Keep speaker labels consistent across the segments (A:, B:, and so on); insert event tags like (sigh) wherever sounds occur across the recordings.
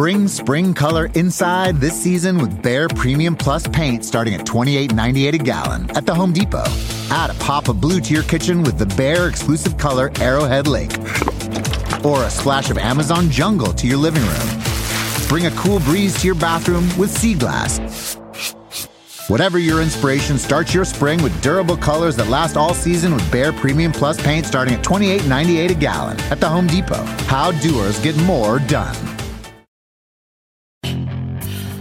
A: Bring spring color inside this season with Bare Premium Plus paint starting at $28.98 a gallon at the Home Depot. Add a pop of blue to your kitchen with the Bare exclusive color Arrowhead Lake. Or a splash of Amazon Jungle to your living room. Bring a cool breeze to your bathroom with Sea Glass. Whatever your inspiration, start your spring with durable colors that last all season with Bare Premium Plus paint starting at $28.98 a gallon at the Home Depot. How doers get more done.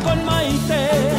B: Con Maite.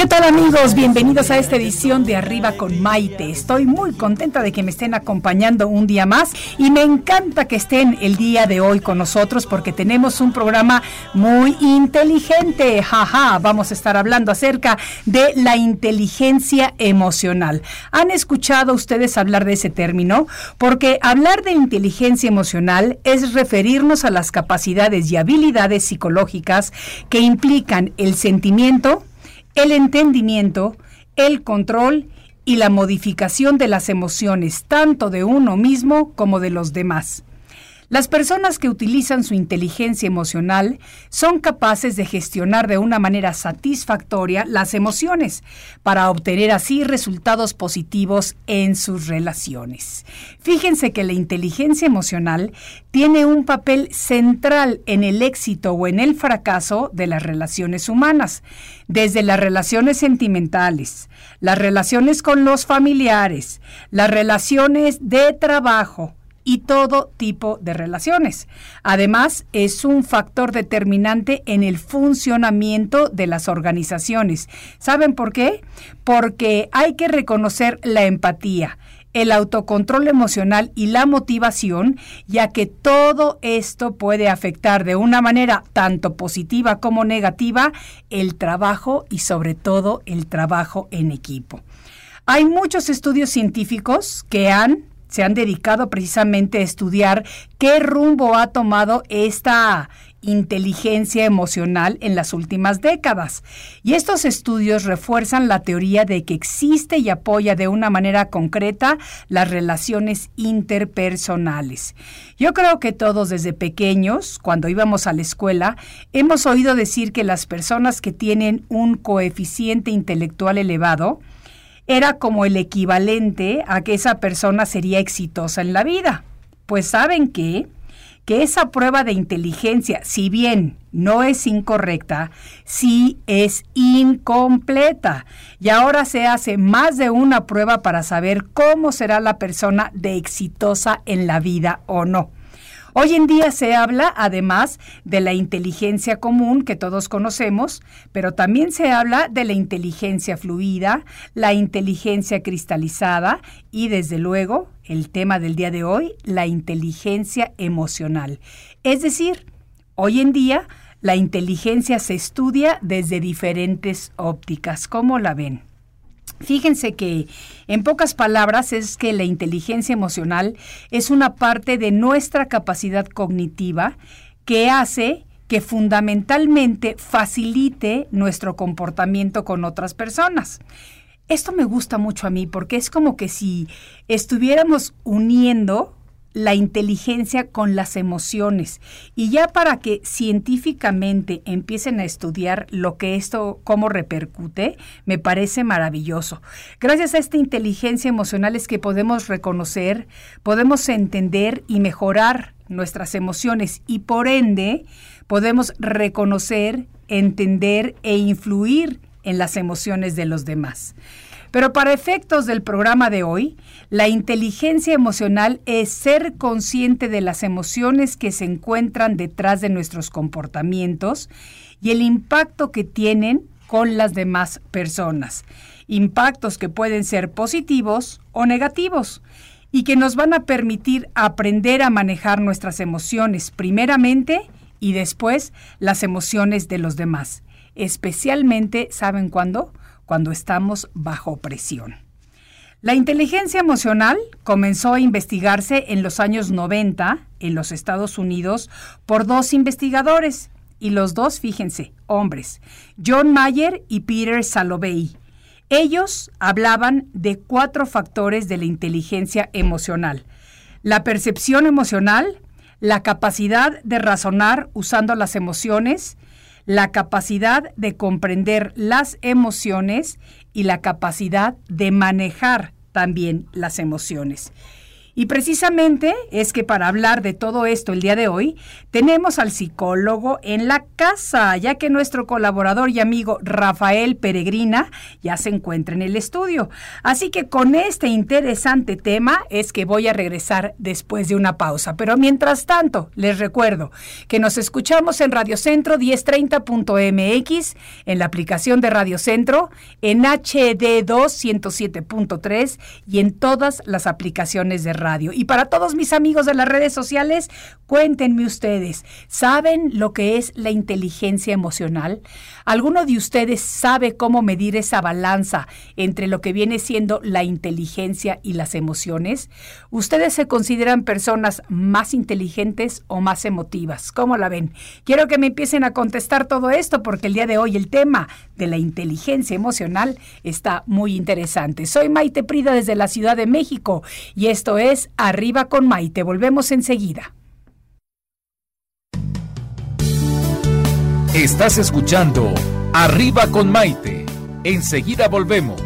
C: ¿Qué tal amigos? Bienvenidos a esta edición de Arriba con Maite. Estoy muy contenta de que me estén acompañando un día más y me encanta que estén el día de hoy con nosotros porque tenemos un programa muy inteligente. Jaja, vamos a estar hablando acerca de la inteligencia emocional. ¿Han escuchado ustedes hablar de ese término? Porque hablar de inteligencia emocional es referirnos a las capacidades y habilidades psicológicas que implican el sentimiento, el entendimiento, el control y la modificación de las emociones, tanto de uno mismo como de los demás. Las personas que utilizan su inteligencia emocional son capaces de gestionar de una manera satisfactoria las emociones para obtener así resultados positivos en sus relaciones. Fíjense que la inteligencia emocional tiene un papel central en el éxito o en el fracaso de las relaciones humanas, desde las relaciones sentimentales, las relaciones con los familiares, las relaciones de trabajo, y todo tipo de relaciones. Además, es un factor determinante en el funcionamiento de las organizaciones. ¿Saben por qué? Porque hay que reconocer la empatía, el autocontrol emocional y la motivación, ya que todo esto puede afectar de una manera tanto positiva como negativa el trabajo y sobre todo el trabajo en equipo. Hay muchos estudios científicos que han se han dedicado precisamente a estudiar qué rumbo ha tomado esta inteligencia emocional en las últimas décadas. Y estos estudios refuerzan la teoría de que existe y apoya de una manera concreta las relaciones interpersonales. Yo creo que todos desde pequeños, cuando íbamos a la escuela, hemos oído decir que las personas que tienen un coeficiente intelectual elevado, era como el equivalente a que esa persona sería exitosa en la vida. Pues saben qué? que esa prueba de inteligencia, si bien no es incorrecta, sí es incompleta. Y ahora se hace más de una prueba para saber cómo será la persona de exitosa en la vida o no. Hoy en día se habla además de la inteligencia común que todos conocemos, pero también se habla de la inteligencia fluida, la inteligencia cristalizada y desde luego el tema del día de hoy, la inteligencia emocional. Es decir, hoy en día la inteligencia se estudia desde diferentes ópticas. ¿Cómo la ven? Fíjense que, en pocas palabras, es que la inteligencia emocional es una parte de nuestra capacidad cognitiva que hace que fundamentalmente facilite nuestro comportamiento con otras personas. Esto me gusta mucho a mí porque es como que si estuviéramos uniendo la inteligencia con las emociones. Y ya para que científicamente empiecen a estudiar lo que esto, cómo repercute, me parece maravilloso. Gracias a esta inteligencia emocional es que podemos reconocer, podemos entender y mejorar nuestras emociones y por ende podemos reconocer, entender e influir en las emociones de los demás. Pero para efectos del programa de hoy, la inteligencia emocional es ser consciente de las emociones que se encuentran detrás de nuestros comportamientos y el impacto que tienen con las demás personas. Impactos que pueden ser positivos o negativos y que nos van a permitir aprender a manejar nuestras emociones primeramente y después las emociones de los demás. Especialmente, ¿saben cuándo? Cuando estamos bajo presión. La inteligencia emocional comenzó a investigarse en los años 90 en los Estados Unidos por dos investigadores, y los dos, fíjense, hombres, John Mayer y Peter Salovey. Ellos hablaban de cuatro factores de la inteligencia emocional. La percepción emocional, la capacidad de razonar usando las emociones, la capacidad de comprender las emociones y la capacidad de manejar también las emociones. Y precisamente es que para hablar de todo esto el día de hoy, tenemos al psicólogo en la casa, ya que nuestro colaborador y amigo Rafael Peregrina ya se encuentra en el estudio. Así que con este interesante tema es que voy a regresar después de una pausa. Pero mientras tanto, les recuerdo que nos escuchamos en Radio Centro 1030.mx, en la aplicación de Radio Centro, en HD2 107.3 y en todas las aplicaciones de radio. Y para todos mis amigos de las redes sociales, cuéntenme ustedes, ¿saben lo que es la inteligencia emocional? ¿Alguno de ustedes sabe cómo medir esa balanza entre lo que viene siendo la inteligencia y las emociones? ¿Ustedes se consideran personas más inteligentes o más emotivas? ¿Cómo la ven? Quiero que me empiecen a contestar todo esto porque el día de hoy el tema de la inteligencia emocional está muy interesante. Soy Maite Prida desde la Ciudad de México y esto es Arriba con Maite. Volvemos enseguida.
D: Estás escuchando Arriba con Maite. Enseguida volvemos.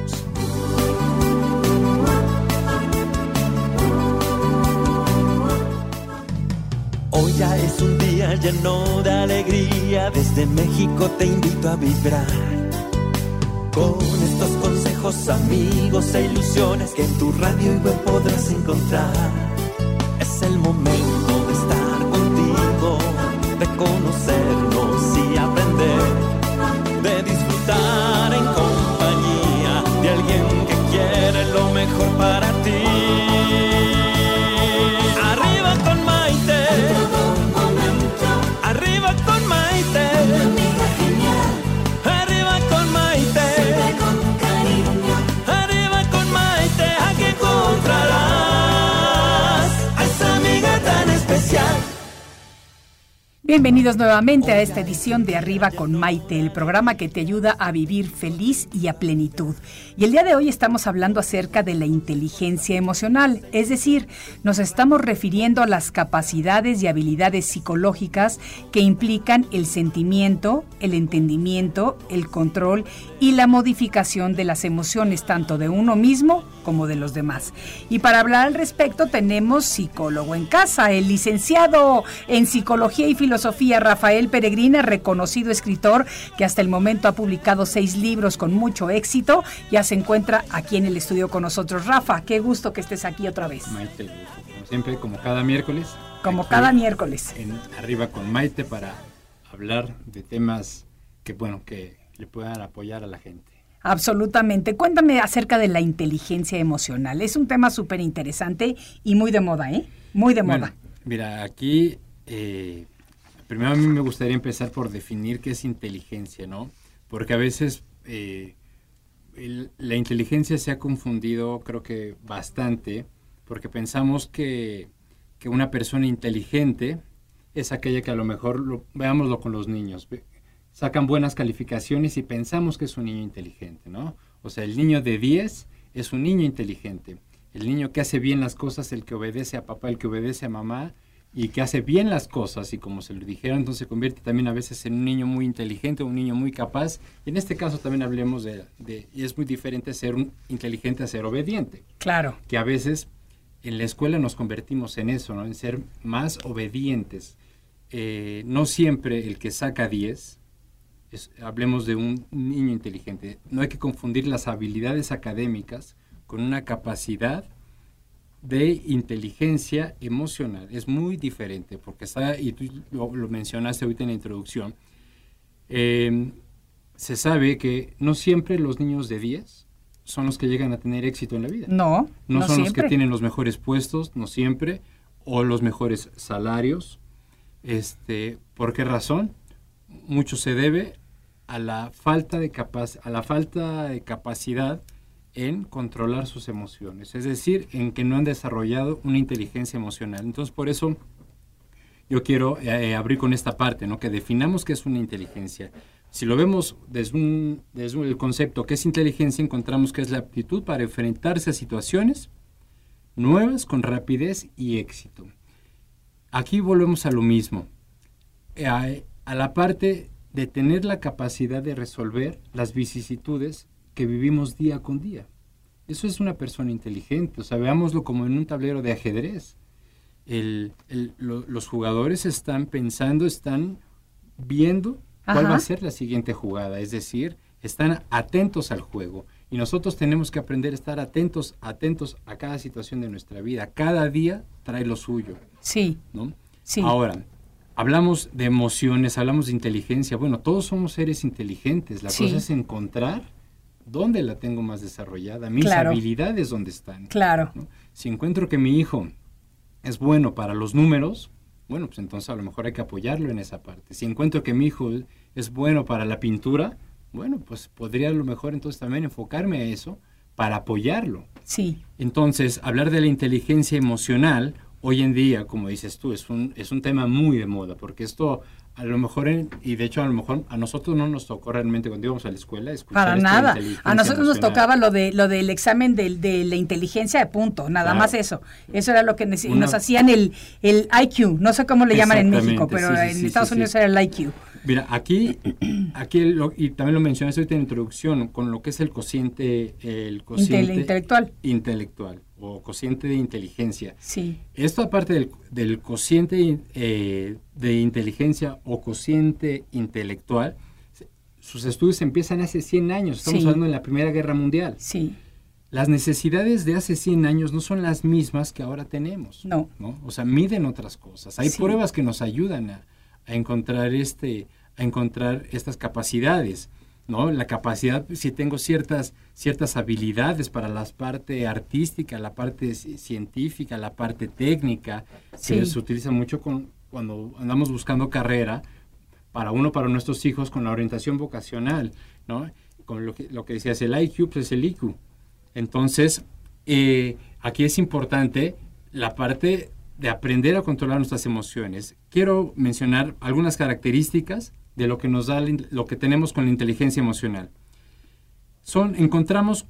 B: Hoy ya es un día lleno de alegría. Desde México te invito a vibrar. Con estos consejos, amigos e ilusiones que en tu radio y web podrás encontrar. Es el momento
C: Bienvenidos nuevamente a esta edición de Arriba con Maite, el programa que te ayuda a vivir feliz y a plenitud. Y el día de hoy estamos hablando acerca de la inteligencia emocional, es decir, nos estamos refiriendo a las capacidades y habilidades psicológicas que implican el sentimiento, el entendimiento, el control y la modificación de las emociones tanto de uno mismo como de los demás. Y para hablar al respecto tenemos psicólogo en casa, el licenciado en psicología y filosofía Rafael Peregrina, reconocido escritor que hasta el momento ha publicado seis libros con mucho éxito, ya se encuentra aquí en el estudio con nosotros. Rafa, qué gusto que estés aquí otra vez.
E: Maite, como siempre, como cada miércoles.
C: Como cada miércoles.
E: En Arriba con Maite para hablar de temas que, bueno, que le puedan apoyar a la gente.
C: Absolutamente. Cuéntame acerca de la inteligencia emocional. Es un tema súper interesante y muy de moda, ¿eh? Muy de
E: Bueno,
C: moda.
E: mira, aquí eh, primero a mí me gustaría empezar por definir qué es inteligencia, ¿no? Porque a veces eh, la inteligencia se ha confundido, creo que bastante, porque pensamos que, que una persona inteligente es aquella que a lo mejor, lo- veámoslo con los niños, sacan buenas calificaciones y pensamos que es un niño inteligente, ¿no? O sea, el niño de 10 es un niño inteligente. El niño que hace bien las cosas, el que obedece a papá, el que obedece a mamá y que hace bien las cosas y como se lo dijeron, entonces se convierte también a veces en un niño muy inteligente, un niño muy capaz. Y en este caso también hablemos de, de- y es muy diferente ser un inteligente a ser obediente
C: Claro.
E: que a veces en la escuela nos convertimos en eso, ¿no? en ser más obedientes. Eh, no siempre el que saca 10 hablemos de un niño inteligente. No hay que confundir las habilidades académicas con una capacidad de inteligencia emocional. Es muy diferente porque está, y tú lo, mencionaste ahorita en la introducción, em, se sabe que no siempre los niños de 10 son los que llegan a tener éxito en la vida.
C: No,
E: no, no son los que tienen los mejores puestos, no siempre, o los mejores salarios. Este, ¿Por qué razón? Mucho se debe a la falta de, a la falta de capacidad en controlar sus emociones, es decir, en que no han desarrollado una inteligencia emocional. Entonces, por eso yo quiero eh, abrir con esta parte, ¿no? que definamos qué es una inteligencia. Si lo vemos desde, un, el concepto que es inteligencia, encontramos que es la aptitud para enfrentarse a situaciones nuevas con rapidez y éxito. Aquí volvemos a lo mismo, eh, a la parte de tener la capacidad de resolver las vicisitudes que vivimos día con día. Eso es una persona inteligente, o sea, veámoslo como en un tablero de ajedrez. los jugadores están pensando, están viendo cuál va a ser la siguiente jugada, es decir, están atentos al juego. Y nosotros tenemos que aprender a estar atentos, atentos a cada situación de nuestra vida. Cada día trae lo suyo.
C: Sí.
E: ¿no?
C: Sí.
E: Ahora, hablamos de emociones, hablamos de inteligencia. Bueno, todos somos seres inteligentes. La cosa es encontrar dónde la tengo más desarrollada, mis habilidades dónde están.
C: Claro.
E: Si encuentro que mi hijo es bueno para los números, bueno, pues entonces a lo mejor hay que apoyarlo en esa parte. Si encuentro que mi hijo es bueno para la pintura, bueno, pues podría a lo mejor entonces también enfocarme a eso para apoyarlo.
C: Sí.
E: Entonces, hablar de la inteligencia emocional hoy en día, como dices tú, es un, es un tema muy de moda, porque esto a lo mejor, y de hecho a lo mejor a nosotros no nos tocó realmente cuando íbamos a la escuela escuchar
C: Para nada. A nosotros nos tocaba lo de lo del examen de, de la inteligencia de punto, nada más eso. Eso era lo que nos hacían el, el IQ, no sé cómo le llaman en México, pero en Estados Unidos era el IQ.
E: Mira, aquí, (clears throat) aquí y también lo mencionaste ahorita en la introducción, con lo que es el cociente, el cociente
C: intelectual.
E: intelectual o cociente de inteligencia.
C: Sí.
E: Esto aparte del, cociente eh, de inteligencia o cociente intelectual, sus estudios empiezan hace 100 años, estamos hablando en la Primera Guerra Mundial.
C: Sí.
E: Las necesidades de hace 100 años no son las mismas que ahora tenemos.
C: No.
E: O sea, miden otras cosas. Hay pruebas que nos ayudan a, a, encontrar este, a encontrar estas capacidades. ¿no? La capacidad, si tengo ciertas, ciertas habilidades para la parte artística, la parte científica, la parte técnica, que se utiliza mucho con, cuando andamos buscando carrera, para uno, para nuestros hijos, con la orientación vocacional, ¿no? Con lo que, lo que decías, el IQ, pues es el IQ. Entonces, eh, aquí es importante la parte de aprender a controlar nuestras emociones. Quiero mencionar algunas características de lo que nos da lo que tenemos con la inteligencia emocional. Son encontramos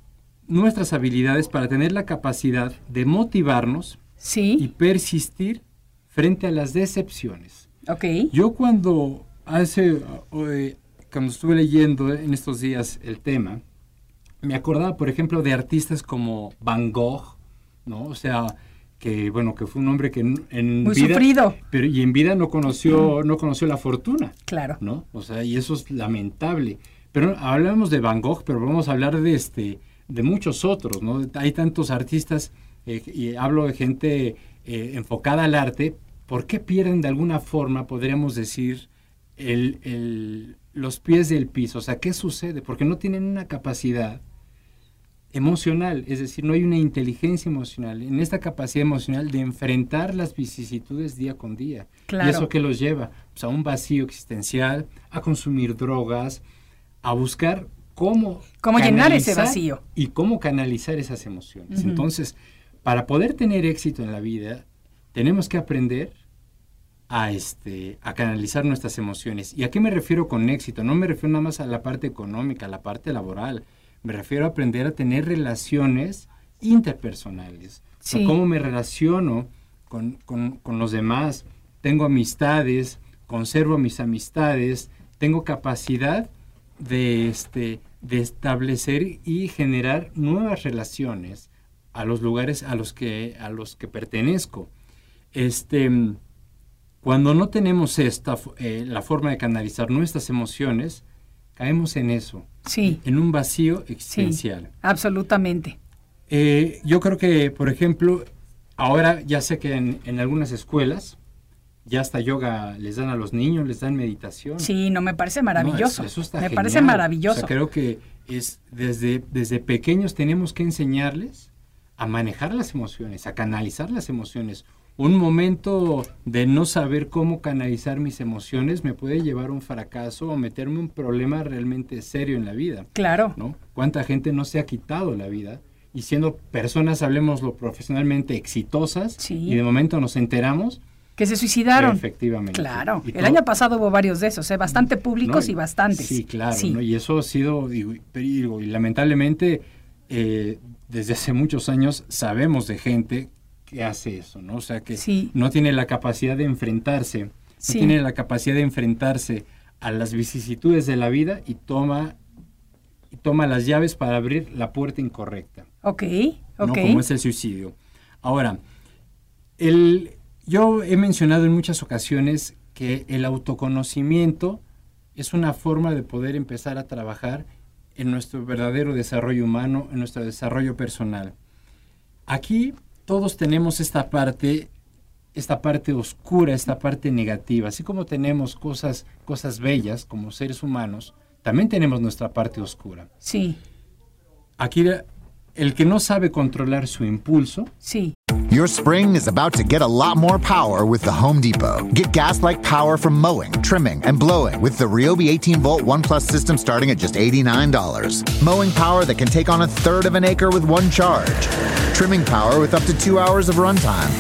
E: nuestras habilidades para tener la capacidad de motivarnos y persistir frente a las decepciones.
C: Okay.
E: Yo cuando hace eh, cuando estuve leyendo en estos días el tema, me acordaba, por ejemplo, de artistas como Van Gogh, ¿no? O sea, que bueno que fue un hombre que en,
C: Muy
E: vida
C: sufrido.
E: pero y en vida no conoció no conoció la fortuna
C: claro
E: no o sea y eso es lamentable pero hablamos de Van Gogh pero vamos a hablar de este de muchos otros no hay tantos artistas eh, y hablo de gente eh, enfocada al arte ¿por qué pierden de alguna forma podríamos decir el, el, los pies del piso o sea qué sucede porque no tienen una capacidad emocional, es decir, no hay una inteligencia emocional, en esta capacidad emocional de enfrentar las vicisitudes día con día.
C: Claro.
E: ¿Y eso que los lleva? Pues a un vacío existencial, a consumir drogas, a buscar cómo...
C: Cómo llenar ese vacío.
E: Y cómo canalizar esas emociones. Entonces, para poder tener éxito en la vida, tenemos que aprender a, este, a canalizar nuestras emociones. ¿Y a qué me refiero con éxito? No me refiero nada más a la parte económica, a la parte laboral me refiero a aprender a tener relaciones interpersonales. cómo me relaciono con, los demás. Tengo amistades, conservo mis amistades, tengo capacidad de, este, de establecer y generar nuevas relaciones a los lugares a los que, a los que pertenezco. Este, cuando no tenemos esta, eh, la forma de canalizar nuestras emociones, caemos en eso,
C: Sí.
E: en un vacío
C: Sí,
E: existencial.
C: absolutamente.
E: Eh, yo creo que, por ejemplo, ahora ya sé que en, en algunas escuelas ya hasta yoga les dan a los niños, les dan meditación.
C: Sí, no, me parece
E: No,
C: maravilloso.
E: eso- eso está
C: me
E: genial.
C: parece maravilloso.
E: O sea, creo que es desde, desde pequeños tenemos que enseñarles a manejar las emociones, a canalizar las emociones. Un momento de no saber cómo canalizar mis emociones me puede llevar a un fracaso o meterme un problema realmente serio en la vida.
C: Claro.
E: ¿no? ¿Cuánta gente no se ha quitado la vida? Y siendo personas, hablemoslo profesionalmente, exitosas,
C: Sí.
E: y de momento nos enteramos,
C: Que se suicidaron.
E: efectivamente.
C: Claro.
E: Y
C: El
E: todo-
C: año pasado hubo varios de esos, ¿eh? bastante públicos
E: ¿no?
C: y bastantes.
E: Sí, claro,
C: Sí.
E: ¿no? y eso ha sido, digo, y- pero digo, y lamentablemente, eh, desde hace muchos años sabemos de gente que hace eso, ¿no? O sea, que
C: Sí.
E: no tiene la capacidad de enfrentarse, no tiene la capacidad de enfrentarse a las vicisitudes de la vida y toma, y toma las llaves para abrir la puerta incorrecta.
C: Ok,
E: ¿no?
C: ok.
E: Como es el suicidio. Ahora, el, yo he mencionado en muchas ocasiones que el autoconocimiento es una forma de poder empezar a trabajar en nuestro verdadero desarrollo humano, en nuestro desarrollo personal. Aquí todos tenemos esta parte, esta parte oscura, esta parte negativa. Así como tenemos cosas, cosas bellas como seres humanos, también tenemos nuestra parte oscura.
C: Sí,
E: Aquí el que no sabe controlar su impulso,
C: sí.
A: Your spring is about to get a lot more power with the Home Depot. Get gas like power from mowing, trimming, and blowing with the Ryobi 18 volt One Plus system starting at just $89. Mowing power that can take on a third of an acre with one charge. Trimming power with up to two hours of runtime.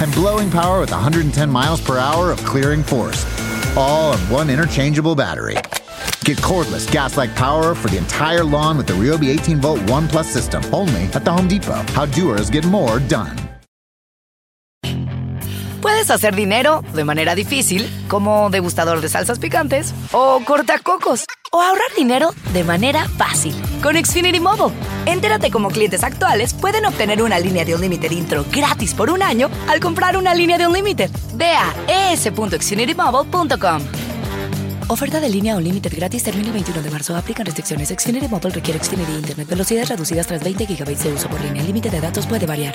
A: And blowing power with 110 miles per hour of clearing force. All on one interchangeable battery. Get cordless gas like power for the entire lawn with the Ryobi 18 volt One Plus system only at the Home Depot. How doers get more done.
F: Puedes hacer dinero de manera difícil, como degustador de salsas picantes, o cortacocos, o ahorrar dinero de manera fácil con Xfinity Mobile. Entérate cómo clientes actuales pueden obtener una línea de Unlimited intro gratis por un año al comprar una línea de Unlimited. Ve a es.xfinitymobile.com. Oferta de línea Unlimited gratis termina el 21 de marzo. Aplican restricciones. Xfinity Mobile requiere Xfinity Internet. Velocidades reducidas tras 20 GB de uso por línea. El límite de datos puede variar.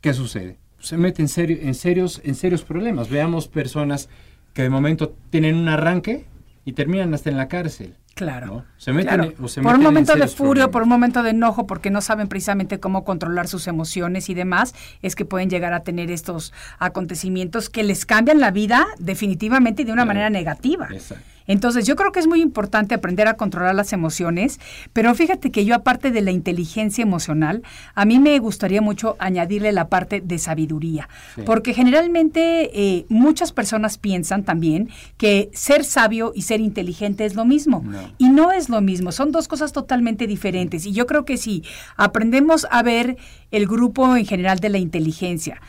E: ¿qué sucede? Se mete en, serio, en, serios, en serios problemas. Veamos personas que de momento tienen un arranque y terminan hasta en la cárcel.
C: Claro.
E: ¿no? Se meten,
C: claro.
E: o se
C: por un
E: meten
C: momento de
E: problemas.
C: por un momento de enojo, porque no saben precisamente cómo controlar sus emociones y demás, es que pueden llegar a tener estos acontecimientos que les cambian la vida definitivamente y de una
E: Claro.
C: manera negativa.
E: Exacto.
C: Entonces, yo creo que es muy importante aprender a controlar las emociones, pero fíjate que yo aparte de la inteligencia emocional, a mí me gustaría mucho añadirle la parte de sabiduría,
E: Sí.
C: porque generalmente eh, muchas personas piensan también que ser sabio y ser inteligente es lo mismo,
E: No.
C: y no es lo mismo, son dos cosas totalmente diferentes, y yo creo que si aprendemos a ver el grupo en general de la inteligencia,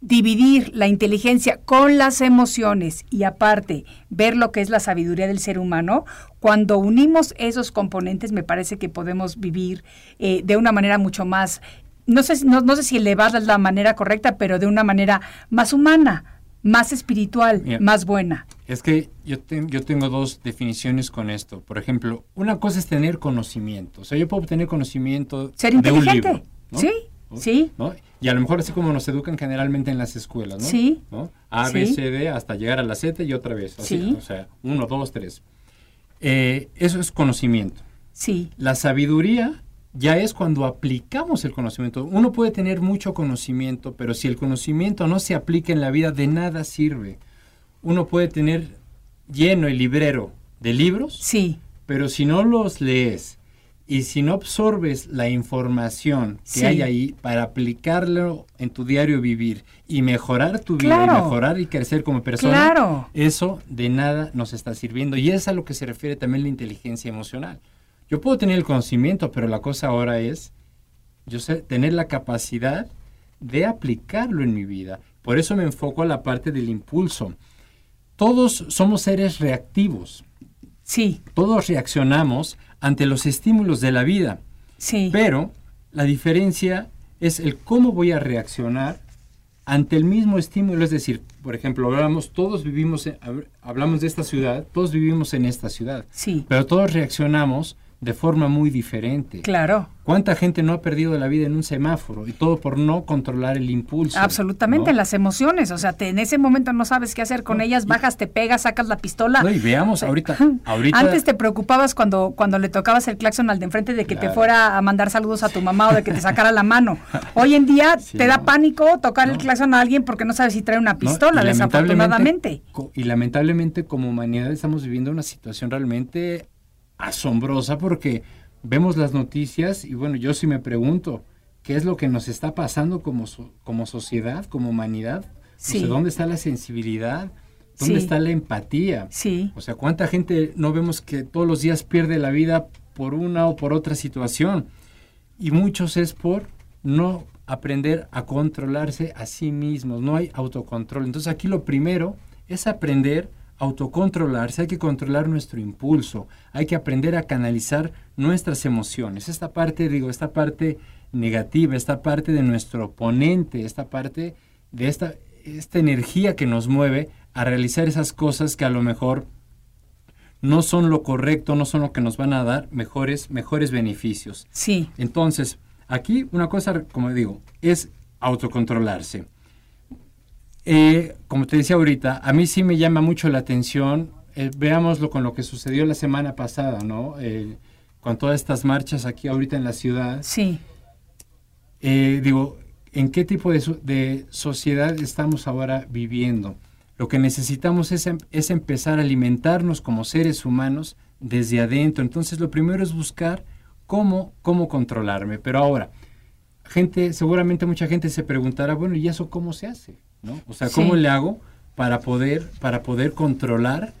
C: dividir la inteligencia con las emociones y aparte ver lo que es la sabiduría del ser humano, cuando unimos esos componentes me parece que podemos vivir eh, de una manera mucho más, no sé, si- no, no sé si elevada es la manera correcta, pero de una manera más humana, más espiritual,
E: Mira.
C: más buena.
E: Es que yo, te- yo tengo dos definiciones con esto. Por ejemplo, una cosa es tener conocimiento. O sea, yo puedo tener conocimiento
C: Ser
E: de un
C: inteligente.
E: libro. ¿no?
C: Sí,
E: ¿no?
C: sí.
E: ¿no? Y a lo mejor así como nos educan generalmente en las escuelas, ¿no?
C: Sí.
E: ¿no? A, B,
C: Sí.
E: C, D, hasta llegar a la Z y otra vez. Así,
C: Sí.
E: O sea, uno, dos, tres. Eh, eso es conocimiento.
C: Sí,
E: La sabiduría ya es cuando aplicamos el conocimiento. Uno puede tener mucho conocimiento, pero si el conocimiento no se aplica en la vida, de nada sirve. Uno puede tener lleno el librero de libros,
C: sí,
E: pero si no los lees y si no absorbes la información que
C: Sí.
E: hay ahí para aplicarlo en tu diario vivir y mejorar tu vida
C: Claro.
E: y mejorar y crecer como persona,
C: Claro.
E: eso de nada nos está sirviendo. Y es a lo que se refiere también la inteligencia emocional. Yo puedo tener el conocimiento, pero la cosa ahora es yo sé, tener la capacidad de aplicarlo en mi vida. Por eso me enfoco a la parte del impulso. Todos somos seres reactivos.
C: Sí,
E: Todos reaccionamos ante los estímulos de la vida,
C: sí.
E: pero la diferencia es el cómo voy a reaccionar ante el mismo estímulo, es decir, por ejemplo, hablamos, todos vivimos, en- hab- hablamos de esta ciudad, todos vivimos en esta ciudad,
C: Sí,
E: pero todos reaccionamos de forma muy diferente.
C: claro.
E: ¿Cuánta gente no ha perdido la vida en un semáforo? Y todo por no controlar el impulso.
C: Absolutamente,
E: ¿no?
C: las emociones. O sea, te- en ese momento no sabes qué hacer con
E: No,
C: ellas, bajas, te pegas, sacas la pistola.
E: No, y veamos, ahorita, (laughs) ahorita
C: Antes te preocupabas cuando, cuando le tocabas el claxon al de enfrente de que te fuera a mandar saludos a tu mamá o de que te sacara la mano. Hoy en día (laughs)
E: Sí,
C: te da pánico tocar el claxon a alguien porque no sabes si trae una pistola,
E: Y
C: desafortunadamente.
E: Y lamentablemente como humanidad estamos viviendo una situación realmente asombrosa porque vemos las noticias y bueno, yo sí me pregunto, ¿qué es lo que nos está pasando como, como sociedad, como humanidad? O
C: Sí.
E: sea, ¿Dónde está la sensibilidad? ¿Dónde
C: Sí.
E: está la empatía?
C: Sí,
E: O sea, ¿cuánta gente no vemos que todos los días pierde la vida por una o por otra situación? Y muchos es por no aprender a controlarse a sí mismos, no hay autocontrol. Entonces aquí lo primero es aprender a autocontrolarse, hay que controlar nuestro impulso, hay que aprender a canalizar nuestras emociones. Esta parte, digo, esta parte negativa, esta parte de nuestro oponente, esta parte de esta, esta energía que nos mueve a realizar esas cosas que a lo mejor no son lo correcto, no son lo que nos van a dar mejores, mejores beneficios.
C: sí,
E: Entonces, aquí una cosa, como digo, es autocontrolarse. Eh, como te decía ahorita, a mí sí me llama mucho la atención, eh, veámoslo con lo que sucedió la semana pasada, ¿no? Eh, con todas estas marchas aquí ahorita en la ciudad.
C: sí,
E: Eh, digo, ¿en qué tipo de, so- de sociedad estamos ahora viviendo? Lo que necesitamos es, em- es empezar a alimentarnos como seres humanos desde adentro. Entonces, lo primero es buscar cómo, cómo controlarme. Pero ahora, gente, seguramente mucha gente se preguntará, bueno, ¿y eso cómo se hace? ¿No? O sea, ¿cómo
C: Sí.
E: le hago para poder, para poder controlar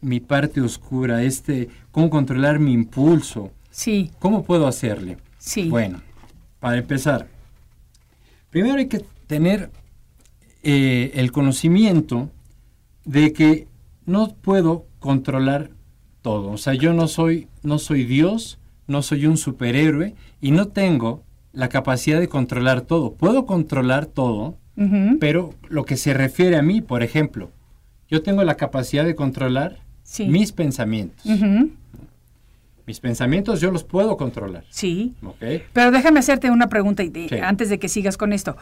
E: mi parte oscura? Este, ¿Cómo controlar mi impulso?
C: sí,
E: ¿Cómo puedo hacerle?
C: sí.
E: Bueno, para empezar, primero hay que tener eh, el conocimiento de que no puedo controlar todo. O sea, yo no soy, no soy Dios, no soy un superhéroe y no tengo la capacidad de controlar todo. Puedo controlar todo, Pero lo que se refiere a mí, por ejemplo, yo tengo la capacidad de controlar
C: Sí.
E: mis pensamientos. Mis pensamientos yo los puedo controlar.
C: sí.
E: ¿ok?
C: Pero déjame hacerte una pregunta
E: Sí.
C: antes de que sigas con esto.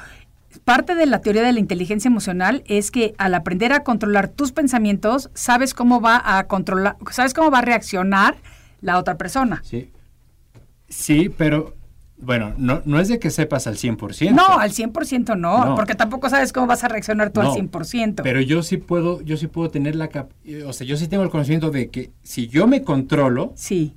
C: Parte de la teoría de la inteligencia emocional es que al aprender a controlar tus pensamientos, sabes cómo va a controlar, sabes cómo va a reaccionar la otra persona.
E: Sí. Sí, pero bueno, no, no es de que sepas al 100%.
C: No, al 100% no,
E: No.
C: porque tampoco sabes cómo vas a reaccionar tú
E: No,
C: al 100%.
E: Pero yo sí puedo, yo sí puedo tener la cap eh, o sea, yo sí tengo el conocimiento de que si yo me controlo,
C: sí,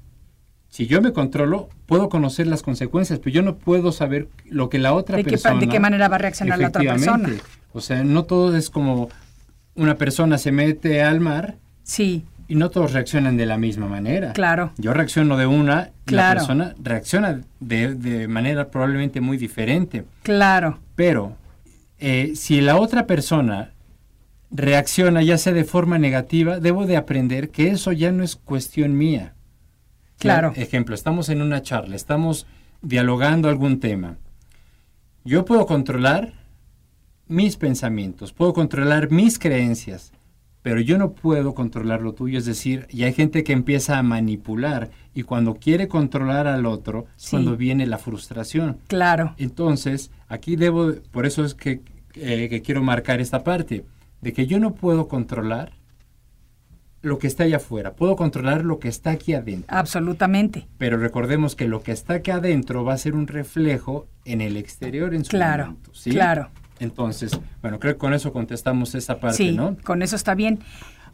E: si yo me controlo, puedo conocer las consecuencias, pero yo no puedo saber lo que la otra
C: ¿De qué,
E: persona
C: de qué manera va a reaccionar la otra persona.
E: O sea, no todo es como una persona se mete al mar
C: Sí,
E: y no todos reaccionan de la misma manera.
C: claro.
E: Yo reacciono de una y
C: Claro.
E: la persona reacciona de, de manera probablemente muy diferente.
C: Claro,
E: Pero eh, si la otra persona reacciona ya sea de forma negativa, debo de aprender que eso ya no es cuestión mía.
C: Claro.
E: Ejemplo, estamos en una charla, estamos dialogando algún tema. Yo puedo controlar mis pensamientos, puedo controlar mis creencias, pero yo no puedo controlar lo tuyo. Es decir, y hay gente que empieza a manipular y cuando quiere controlar al otro
C: Sí.
E: cuando viene la frustración.
C: claro.
E: Entonces, aquí debo, de- por eso es que, eh, que quiero marcar esta parte, de que yo no puedo controlar lo que está allá afuera, puedo controlar lo que está aquí adentro.
C: Absolutamente.
E: Pero recordemos que lo que está aquí adentro va a ser un reflejo en el exterior en su
C: Claro,
E: momento, ¿sí?
C: claro.
E: Entonces, bueno, creo que con eso contestamos esa parte,
C: sí,
E: ¿no?
C: con eso está bien.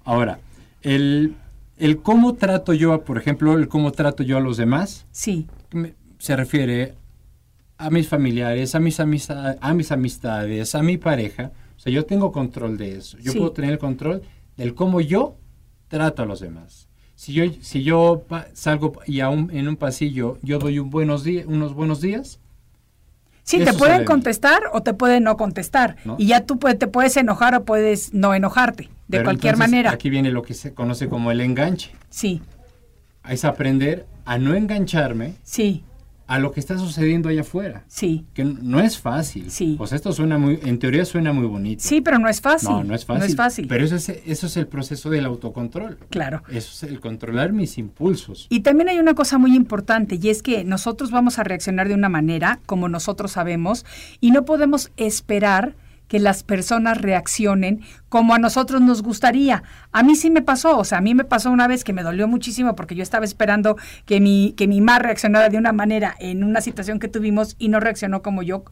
E: Ahora, el, el cómo trato yo, a- por ejemplo, el cómo trato yo a los demás,
C: Sí,
E: me- se refiere a mis familiares, a mis, amista- a mis amistades, a mi pareja. O sea, yo tengo control de eso. Yo
C: Sí.
E: puedo tener el control del cómo yo trato a los demás. Si yo, si yo salgo y aún en un pasillo yo doy un buenos días, unos buenos días,
C: Sí,
E: Eso
C: te pueden contestar o te pueden no contestar.
E: ¿No?
C: Y ya tú te puedes enojar o puedes no enojarte, de
E: pero
C: cualquier
E: entonces
C: manera.
E: Aquí viene lo que se conoce como el enganche.
C: Sí,
E: Es aprender a no engancharme,
C: sí,
E: a lo que está sucediendo allá afuera.
C: Sí.
E: Que no es fácil.
C: Sí.
E: Pues esto suena muy, en teoría suena muy bonito.
C: Sí, pero no es fácil.
E: No, no es fácil.
C: No es fácil.
E: Pero eso es, eso es el proceso del autocontrol.
C: Claro.
E: Eso es el controlar mis impulsos.
C: Y también hay una cosa muy importante y es que nosotros vamos a reaccionar de una manera como nosotros sabemos y no podemos esperar que las personas reaccionen como a nosotros nos gustaría. A mí sí me pasó, o sea, a mí me pasó una vez que me dolió muchísimo porque yo estaba esperando que mi, que mi mamá reaccionara de una manera en una situación que tuvimos y no reaccionó como yo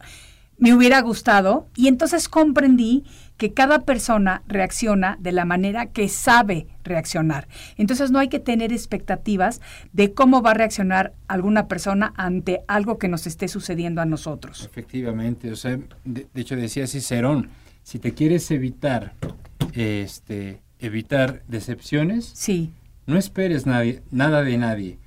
C: me hubiera gustado y entonces comprendí que cada persona reacciona de la manera que sabe reaccionar. Entonces no hay que tener expectativas de cómo va a reaccionar alguna persona ante algo que nos esté sucediendo a nosotros.
E: Efectivamente, o sea, de, de hecho decía Cicerón, si te quieres evitar este evitar decepciones,
C: Sí,
E: no esperes nadie, nada de nadie.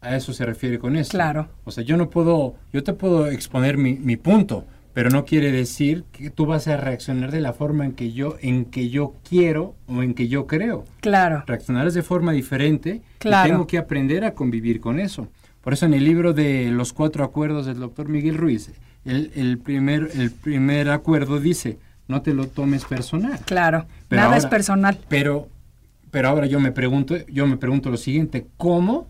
E: A eso se refiere con eso.
C: Claro.
E: O sea, yo no puedo, yo te puedo exponer mi, mi punto, pero no quiere decir que tú vas a reaccionar de la forma en que yo, en que yo quiero o en que yo creo.
C: claro.
E: Reaccionarás de forma diferente
C: Claro.
E: y tengo que aprender a convivir con eso. Por eso en el libro de los cuatro acuerdos del doctor Miguel Ruiz, el, el primer, el primer acuerdo dice, no te lo tomes personal.
C: Claro,
E: Pero
C: nada es personal.
E: Pero, pero ahora yo me pregunto, yo me pregunto lo siguiente, ¿cómo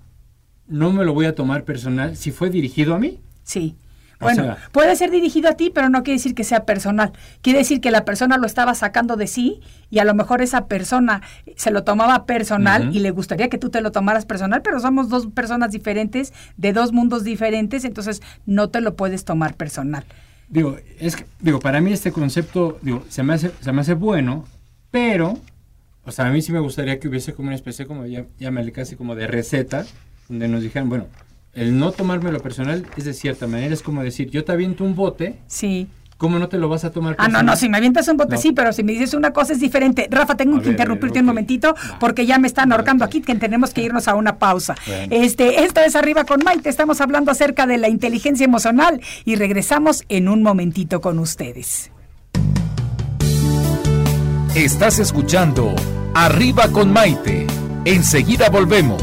E: no me lo voy a tomar personal si fue dirigido a mí?
C: Sí.
E: O
C: Bueno,
E: sea-
C: puede ser dirigido a ti, pero no quiere decir que sea personal. Quiere decir que la persona lo estaba sacando de sí y a lo mejor esa persona se lo tomaba personal y le gustaría que tú te lo tomaras personal, pero somos dos personas diferentes, de dos mundos diferentes, entonces no te lo puedes tomar personal.
E: Digo, es que, digo, para mí este concepto, digo, se me hace, se me hace bueno, pero, o sea, a mí sí me gustaría que hubiese como una especie, como ya, llámale casi como de receta, donde nos dijeran, bueno, el no tomármelo personal es de cierta manera, es como decir, yo te aviento un bote,
C: Sí.
E: ¿cómo no te lo vas a tomar
C: Ah, no,
E: personal?
C: no, si me avientas un bote,
E: No.
C: sí, pero si me dices una cosa es diferente. Rafa, tengo
E: A
C: que
E: ver,
C: interrumpirte un momentito
E: Va.
C: porque ya me están ahorcando aquí, que tenemos que irnos a una pausa.
E: Bueno.
C: Este, esto es Arriba con Maite, estamos hablando acerca de la inteligencia emocional y regresamos en un momentito con ustedes.
D: Estás escuchando Arriba con Maite. Enseguida volvemos.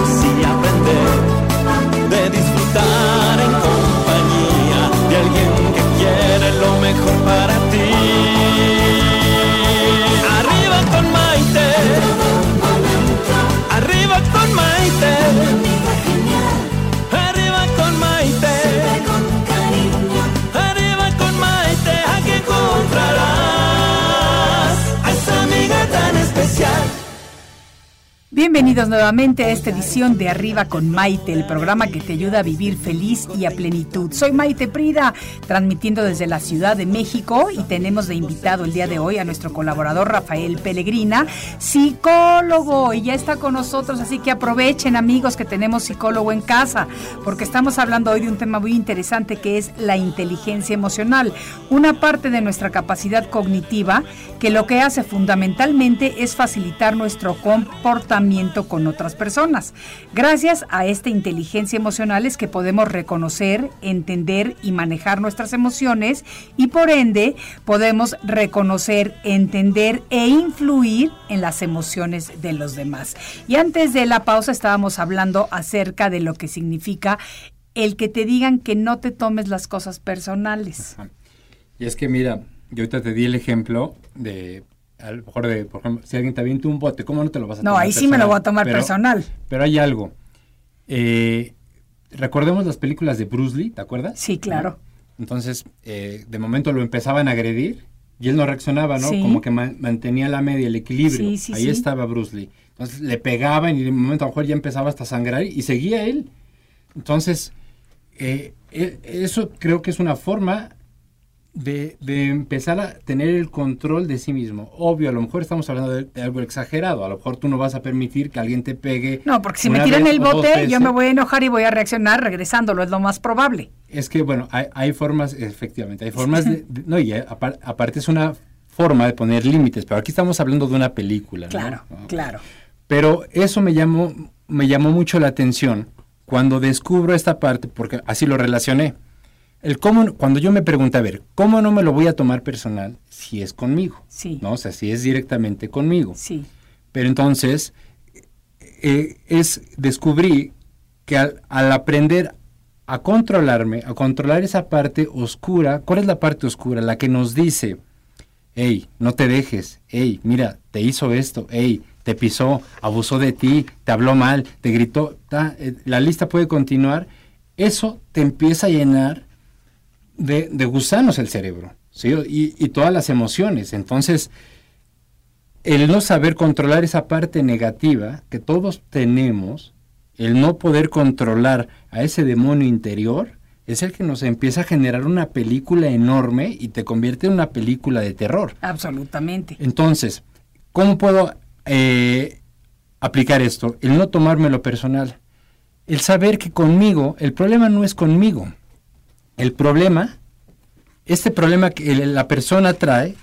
C: Bienvenidos nuevamente a esta edición de Arriba con Maite, el programa que te ayuda a vivir feliz y a plenitud. Soy Maite Prida, transmitiendo desde la Ciudad de México y tenemos de invitado el día de hoy a nuestro colaborador Rafael Pellegrina, psicólogo, y ya está con nosotros, así que aprovechen amigos que tenemos psicólogo en casa, porque estamos hablando hoy de un tema muy interesante que es la inteligencia emocional, una parte de nuestra capacidad cognitiva que lo que hace fundamentalmente es facilitar nuestro comportamiento con otras personas. Gracias a esta inteligencia emocional es que podemos reconocer, entender y manejar nuestras emociones y por ende podemos reconocer, entender e influir en las emociones de los demás. Y antes de la pausa estábamos hablando acerca de lo que significa el que te digan que no te tomes las cosas personales.
E: Y es que mira, yo ahorita te di el ejemplo de, a lo mejor de, por ejemplo, si alguien te avienta un bote, ¿cómo no te lo vas a
C: No,
E: tomar
C: ahí sí me lo voy a tomar
E: Pero-
C: personal.
E: Pero hay algo. Eh, recordemos las películas de Bruce Lee, ¿te acuerdas?
C: Sí, claro.
E: Entonces, eh, de momento lo empezaban a agredir y él no reaccionaba, ¿no?
C: Sí.
E: Como que man- mantenía la media, el equilibrio.
C: Sí, sí,
E: Ahí estaba Bruce Lee. Entonces le pegaban y de momento a lo mejor ya empezaba hasta a sangrar y seguía él. Entonces, eh, eh, eso creo que es una forma de, de empezar a tener el control de sí mismo. Obvio, a lo mejor estamos hablando de, algo exagerado. A lo mejor tú no vas a permitir que alguien te pegue.
C: No, porque si me tiran el bote, yo me voy a enojar y voy a reaccionar regresándolo, es lo más probable.
E: Es que, bueno, hay, hay formas, efectivamente, hay formas de, de- no, y eh, apar- aparte es una forma de poner límites, pero aquí estamos hablando de una película. ¿no?
C: Claro, claro.
E: Pero eso me llamó, me llamó mucho la atención cuando descubro esta parte, porque así lo relacioné. El cómo, cuando yo me pregunté, a ver, ¿cómo no me lo voy a tomar personal si es conmigo?
C: Sí.
E: ¿No? O sea, si es directamente conmigo.
C: Sí.
E: Pero entonces, eh, es, descubrí que al, al aprender a controlarme, a controlar esa parte oscura, ¿cuál es la parte oscura? La que nos dice, hey, no te dejes, hey, mira, te hizo esto, hey, te pisó, abusó de ti, te habló mal, te gritó, ta, eh, la lista puede continuar. Eso te empieza a llenar de, de gusanos el cerebro, ¿sí? Y, y todas las emociones. Entonces, el no saber controlar esa parte negativa que todos tenemos, el no poder controlar a ese demonio interior, es el que nos empieza a generar una película enorme y te convierte en una película de terror.
C: Absolutamente.
E: Entonces, ¿cómo puedo eh, aplicar esto? El no tomármelo personal. El saber que conmigo, el problema no es conmigo. El problema, este problema que la persona trae,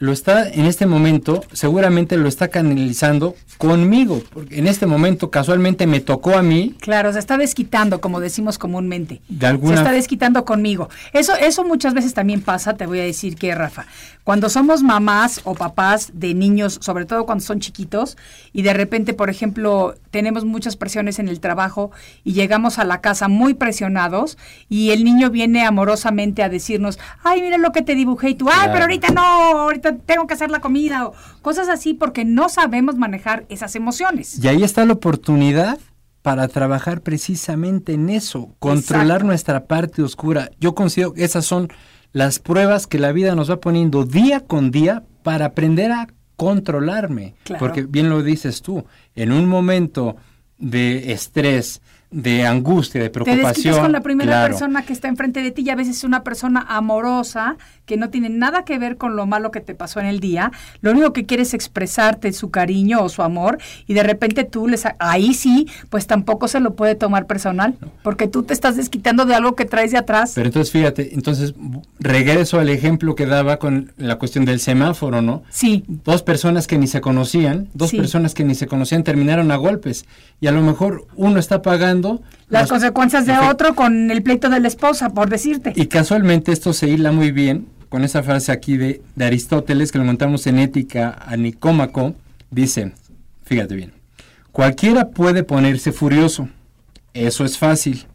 E: lo está en este momento, seguramente lo está canalizando conmigo, porque en este momento casualmente me tocó a mí.
C: Claro, se está desquitando, como decimos comúnmente.
E: De alguna...
C: Se está desquitando conmigo. Eso, eso muchas veces también pasa, te voy a decir que, Rafa, cuando somos mamás o papás de niños, sobre todo cuando son chiquitos, y de repente, por ejemplo, tenemos muchas presiones en el trabajo y llegamos a la casa muy presionados y el niño viene amorosamente a decirnos, ay, mira lo que te dibujé y tú, ay,
E: Claro.
C: pero ahorita no, ahorita tengo que hacer la comida o cosas así porque no sabemos manejar esas emociones.
E: Y ahí está la oportunidad para trabajar precisamente en eso, controlar
C: Exacto.
E: nuestra parte oscura. Yo considero que esas son las pruebas que la vida nos va poniendo día con día para aprender a controlarme.
C: Claro.
E: Porque bien lo dices tú, en un momento de estrés, de angustia, de
C: Te
E: preocupación.
C: desquitas con la primera
E: claro,
C: persona que está enfrente de ti y a veces es una persona amorosa que no tiene nada que ver con lo malo que te pasó en el día. Lo único que quiere es expresarte su cariño o su amor y de repente tú les... Ahí sí, pues tampoco se lo puede tomar personal porque tú te estás desquitando de algo que traes de atrás.
E: Pero entonces fíjate, entonces regreso al ejemplo que daba con la cuestión del semáforo, ¿no?
C: sí,
E: dos personas que ni se conocían, dos
C: Sí.
E: personas que ni se conocían terminaron a golpes y a lo mejor uno está pagando
C: las
E: las-
C: consecuencias de otro con el pleito de la esposa, por decirte.
E: Y casualmente esto se hila muy bien con esa frase aquí de, de Aristóteles que lo encontramos en Ética a Nicómaco, dice, fíjate bien, cualquiera puede ponerse furioso, eso es fácil,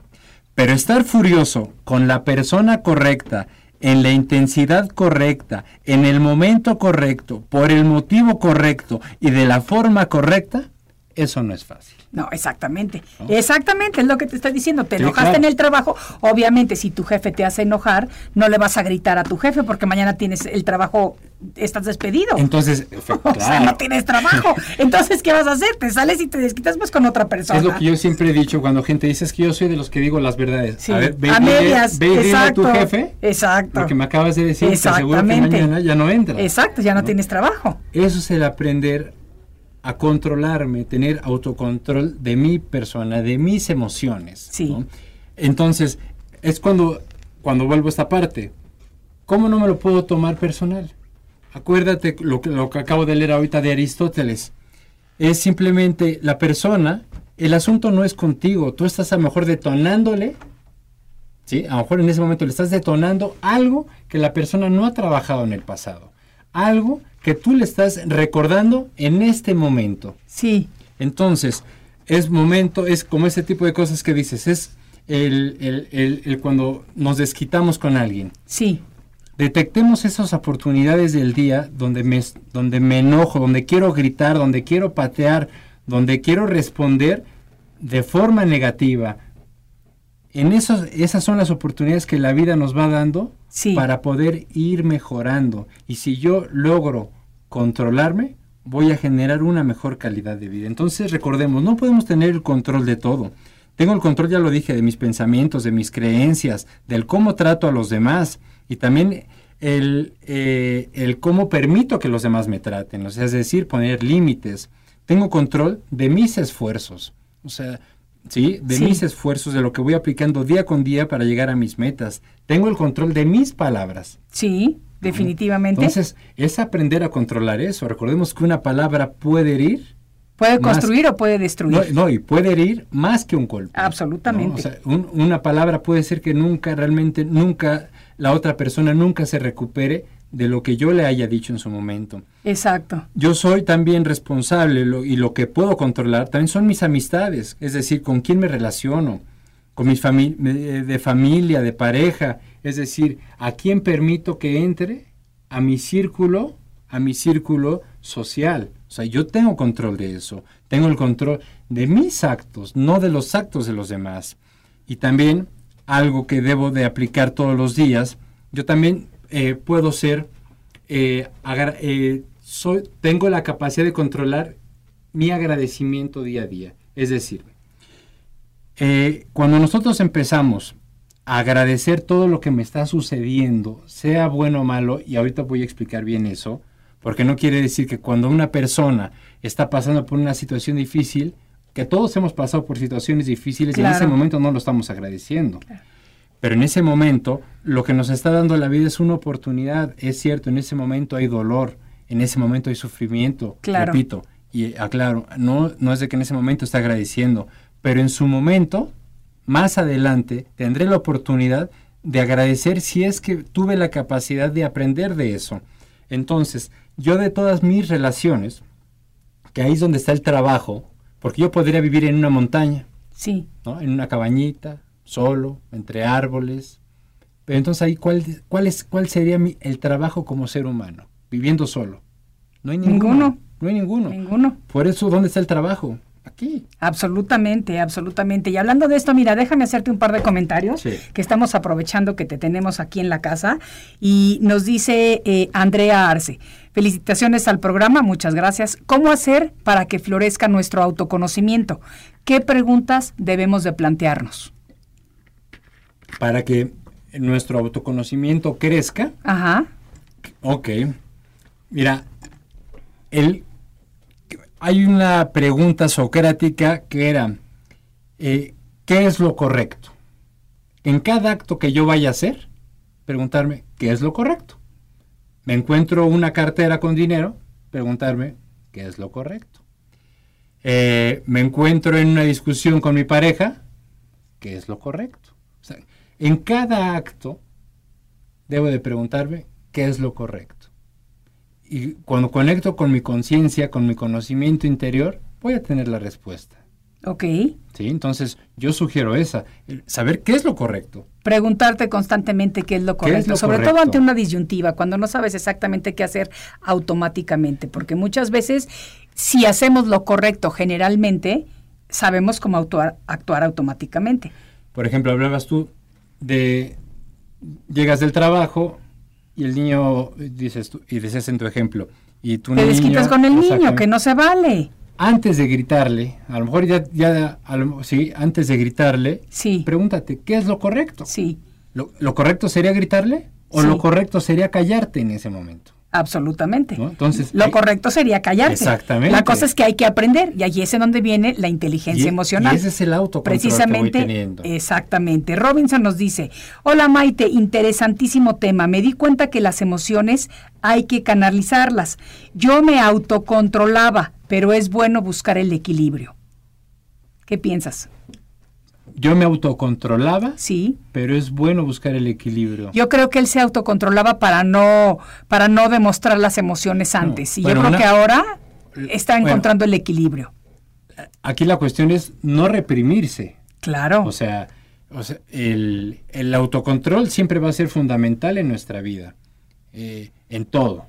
E: pero estar furioso con la persona correcta, en la intensidad correcta, en el momento correcto, por el motivo correcto y de la forma correcta, eso no es fácil.
C: No, exactamente. Exactamente, es lo que te estoy diciendo. Te
E: Sí,
C: enojaste
E: claro.
C: en el trabajo. Obviamente, si tu jefe te hace enojar, no le vas a gritar a tu jefe porque mañana tienes el trabajo, estás despedido.
E: Entonces, (laughs)
C: o sea, no tienes trabajo. Entonces, ¿qué vas a hacer? Te sales y te desquitas pues con otra persona.
E: Es lo que yo siempre he dicho cuando gente dice es que yo soy de los que digo las verdades.
C: Sí,
E: A ver, ve,
C: a
E: dile-
C: medias,
E: ve dile a tu jefe
C: exacto.
E: lo que me acabas de decir, que seguro que mañana ya no entra.
C: Exacto, ya no, tienes trabajo.
E: Eso es el aprender a controlarme, tener autocontrol de mi persona, de mis emociones.
C: Sí.
E: ¿no? Entonces, es cuando, cuando vuelvo a esta parte. ¿Cómo no me lo puedo tomar personal? Acuérdate lo que, lo que acabo de leer ahorita de Aristóteles. Es simplemente la persona, el asunto no es contigo, tú estás a lo mejor detonándole, ¿sí? A lo mejor en ese momento le estás detonando algo que la persona no ha trabajado en el pasado, algo que tú le estás recordando en este momento.
C: Sí,
E: Entonces, es momento, es como ese tipo de cosas que dices, es el, el- el- el cuando nos desquitamos con alguien.
C: sí,
E: Detectemos esas oportunidades del día donde me, donde me enojo, donde quiero gritar, donde quiero patear, donde quiero responder de forma negativa. En esos, esas son las oportunidades que la vida nos va dando
C: Sí.
E: para poder ir mejorando. Y si yo logro controlarme, voy a generar una mejor calidad de vida. Entonces recordemos, no podemos tener el control de todo. Tengo el control, ya lo dije, de mis pensamientos, de mis creencias, del cómo trato a los demás y también el, eh, el cómo permito que los demás me traten, o sea, es decir, poner límites. Tengo control de mis esfuerzos, o sea, ¿sí? De
C: Sí.
E: mis esfuerzos, de lo que voy aplicando día con día para llegar a mis metas. Tengo el control de mis palabras.
C: sí, Definitivamente.
E: Entonces, es aprender a controlar eso. Recordemos que una palabra puede herir.
C: Puede
E: más-
C: construir o puede destruir.
E: No, no, y puede herir más que un golpe.
C: Absolutamente.
E: ¿no? O sea, un- una palabra puede ser que nunca, realmente, nunca, la otra persona nunca se recupere de lo que yo le haya dicho en su momento.
C: Exacto.
E: Yo soy también responsable lo- y lo que puedo controlar también son mis amistades, es decir, con quién me relaciono, con mis fami- de familia, de pareja, es decir, a quién permito que entre a mi círculo, a mi círculo social. O sea, yo tengo control de eso, tengo el control de mis actos, no de los actos de los demás. Y también algo que debo de aplicar todos los días, yo también eh, puedo ser, eh, eh, soy, tengo la capacidad de controlar mi agradecimiento día a día. Es decir, eh, cuando nosotros empezamos a agradecer todo lo que me está sucediendo, sea bueno o malo, y ahorita voy a explicar bien eso, porque no quiere decir que cuando una persona está pasando por una situación difícil, que todos hemos pasado por situaciones difíciles y en ese
C: Claro.
E: momento no lo estamos agradeciendo. Pero en ese momento, lo que nos está dando la vida es una oportunidad. Es cierto, en ese momento hay dolor, en ese momento hay sufrimiento.
C: Claro.
E: Repito, y aclaro, no, no es de que en ese momento está agradeciendo, pero en su momento, más adelante, tendré la oportunidad de agradecer si es que tuve la capacidad de aprender de eso. Entonces, yo de todas mis relaciones, que ahí es donde está el trabajo, porque yo podría vivir en una montaña,
C: Sí.
E: ¿no? En una cabañita, solo, entre árboles. Pero entonces ahí, ¿cuál, cuál, es, cuál sería mi- el trabajo como ser humano? Viviendo solo. No hay ninguno.
C: Ninguno.
E: No hay ninguno.
C: Ninguno.
E: Por eso, ¿dónde está el trabajo? Aquí.
C: Absolutamente, absolutamente. Y hablando de esto, mira, déjame hacerte un par de comentarios
E: Sí.
C: que estamos aprovechando que te tenemos aquí en la casa. Y nos dice eh, Andrea Arce, felicitaciones al programa, muchas gracias. ¿Cómo hacer para que florezca nuestro autoconocimiento? ¿Qué preguntas debemos de plantearnos?
E: Para que nuestro autoconocimiento crezca,
C: Ajá,
E: Ok. Mira, el, hay una pregunta socrática que era, eh, ¿qué es lo correcto? En cada acto que yo vaya a hacer, preguntarme, ¿qué es lo correcto? Me encuentro una cartera con dinero, preguntarme, ¿qué es lo correcto? Eh, me encuentro en una discusión con mi pareja, ¿qué es lo correcto? En cada acto debo de preguntarme qué es lo correcto. Y cuando conecto con mi conciencia, con mi conocimiento interior, voy a tener la respuesta.
C: ok.
E: ¿sí? Entonces, yo sugiero esa, saber qué es lo correcto.
C: Preguntarte constantemente qué es lo
E: ¿Qué es
C: correcto,
E: lo
C: sobre todo ante una disyuntiva, cuando no sabes exactamente qué hacer automáticamente, porque muchas veces si hacemos lo correcto generalmente, sabemos cómo actuar, actuar automáticamente.
E: Por ejemplo, hablabas tú de, llegas del trabajo y el niño, dices tú, y dices en tu ejemplo, y tu
C: Te desquitas con el niño, que no se vale.
E: Antes de gritarle, a lo mejor ya, ya a lo- sí, antes de gritarle,
C: Sí,
E: pregúntate, ¿qué es lo correcto?
C: sí,
E: ¿Lo, lo correcto sería gritarle? ¿O
C: Sí.
E: lo correcto sería callarte en ese momento?
C: Absolutamente.
E: ¿no? Entonces,
C: Lo
E: hay-
C: correcto sería callarte.
E: Exactamente.
C: La cosa es que hay que aprender y allí es en donde viene la inteligencia
E: y-
C: emocional.
E: Y ese es el autocontrol
C: Precisamente,
E: que voy teniendo.
C: exactamente. Robinson nos dice, hola Maite, interesantísimo tema. Me di cuenta que las emociones hay que canalizarlas. Yo me autocontrolaba, pero es bueno buscar el equilibrio. ¿Qué piensas?
E: Yo me autocontrolaba,
C: Sí.
E: pero es bueno buscar el equilibrio.
C: Yo creo que él se autocontrolaba para no, para no demostrar las emociones antes. y
E: bueno,
C: yo creo
E: una-
C: que ahora está
E: Bueno.
C: encontrando el equilibrio.
E: Aquí la cuestión es no reprimirse.
C: Claro.
E: O sea, o sea, el, el autocontrol siempre va a ser fundamental en nuestra vida, eh, en todo.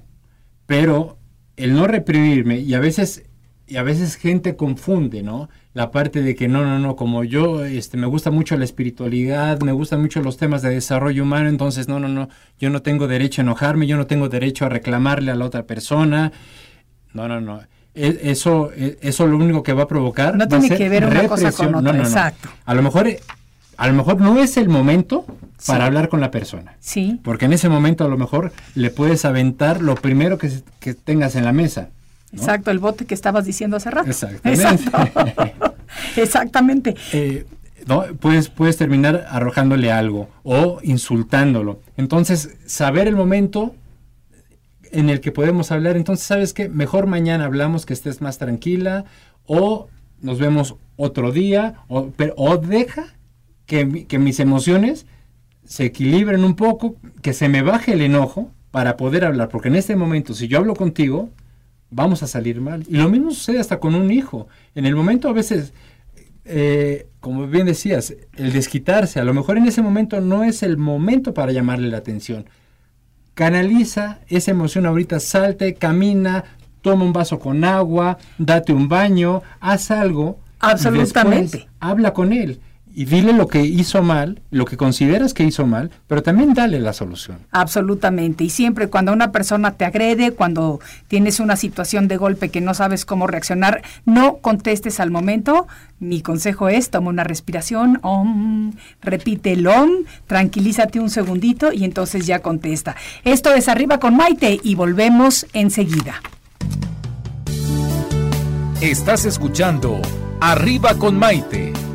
E: Pero el no reprimirme, y a veces, y a veces gente confunde, ¿no? La parte de que no, no, no, como yo este, me gusta mucho la espiritualidad, me gustan mucho los temas de desarrollo humano, entonces no, no, no, yo no tengo derecho a enojarme, yo no tengo derecho a reclamarle a la otra persona. No, no, no. E- Eso, e- eso lo único que va a provocar.
C: No tiene que ver una cosa con otra, exacto.
E: A lo mejor, a lo mejor no es el momento para hablar con la persona.
C: sí.
E: Porque en ese momento a lo mejor le puedes aventar lo primero que, que tengas en la mesa. ¿No?
C: Exacto, el bote que estabas diciendo hace rato.
E: Exactamente.
C: Exacto. (laughs) Exactamente.
E: Eh, ¿no? puedes, puedes terminar arrojándole algo o insultándolo. Entonces, saber el momento en el que podemos hablar, entonces, ¿sabes qué? Mejor mañana hablamos, que estés más tranquila, o nos vemos otro día, o, pero, o deja que, que mis emociones se equilibren un poco, que se me baje el enojo para poder hablar, porque en este momento, si yo hablo contigo, vamos a salir mal. Y lo mismo sucede hasta con un hijo. En el momento a veces, eh, como bien decías, el desquitarse, a lo mejor en ese momento no es el momento para llamarle la atención. Canaliza esa emoción ahorita, salte, camina, toma un vaso con agua, date un baño, haz algo.
C: Absolutamente.
E: Habla con él y dile lo que hizo mal, lo que consideras que hizo mal, pero también dale la solución.
C: Absolutamente. Y siempre cuando una persona te agrede, cuando tienes una situación de golpe que no sabes cómo reaccionar, no contestes al momento. Mi consejo es, toma una respiración, om, repite el om, tranquilízate un segundito y entonces ya contesta. Esto es Arriba con Maite y volvemos enseguida.
D: Estás escuchando Arriba con Maite.